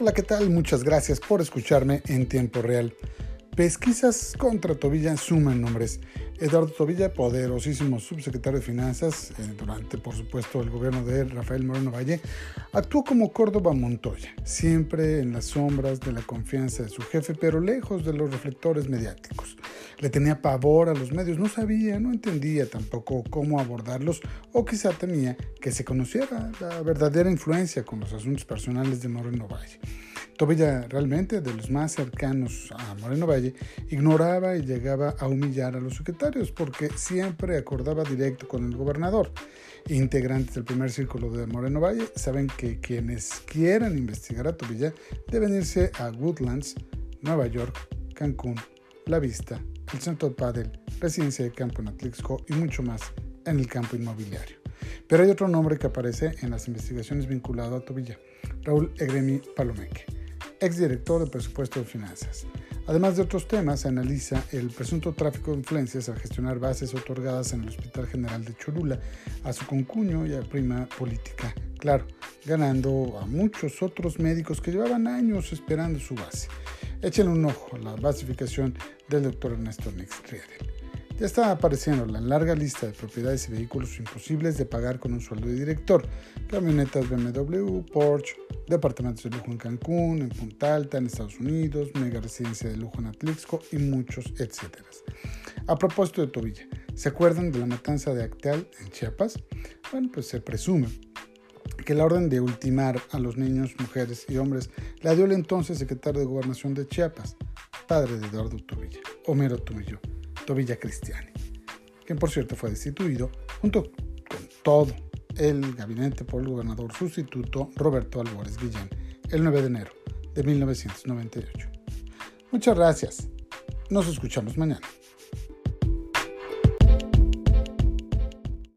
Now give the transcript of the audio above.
Hola, ¿qué tal? Muchas gracias por escucharme en tiempo real. Pesquisas contra Tobilla suman nombres. Eduardo Tobilla, poderosísimo subsecretario de Finanzas, eh, durante por supuesto el gobierno de Rafael Moreno Valle, actuó como Córdoba Montoya, siempre en las sombras de la confianza de su jefe, pero lejos de los reflectores mediáticos. Le tenía pavor a los medios, no sabía, no entendía tampoco cómo abordarlos o quizá temía que se conociera la verdadera influencia con los asuntos personales de Moreno Valle. Tobilla realmente, de los más cercanos a Moreno Valle, ignoraba y llegaba a humillar a los secretarios porque siempre acordaba directo con el gobernador. Integrantes del primer círculo de Moreno Valle saben que quienes quieran investigar a Tobilla deben irse a Woodlands, Nueva York, Cancún, La Vista, el Centro Padel, Residencia de Campo en Atlixco y mucho más en el campo inmobiliario. Pero hay otro nombre que aparece en las investigaciones vinculado a Tobilla, Raúl Egremi Palomeque exdirector de Presupuesto de Finanzas. Además de otros temas, se analiza el presunto tráfico de influencias al gestionar bases otorgadas en el Hospital General de Cholula a su concuño y a prima política, claro, ganando a muchos otros médicos que llevaban años esperando su base. Échenle un ojo a la basificación del doctor Ernesto Nix ya está apareciendo la larga lista de propiedades y vehículos imposibles de pagar con un sueldo de director. Camionetas BMW, Porsche, departamentos de lujo en Cancún, en Punta Alta, en Estados Unidos, mega residencia de lujo en Atlixco y muchos etcétera. A propósito de Tobilla, ¿se acuerdan de la matanza de Acteal en Chiapas? Bueno, pues se presume que la orden de ultimar a los niños, mujeres y hombres la dio el entonces secretario de Gobernación de Chiapas, padre de Eduardo Tobilla, Homero Tobillo. Villa Cristiani, quien por cierto fue destituido junto con todo el gabinete por el gobernador sustituto Roberto Álvarez Guillén el 9 de enero de 1998. Muchas gracias. Nos escuchamos mañana.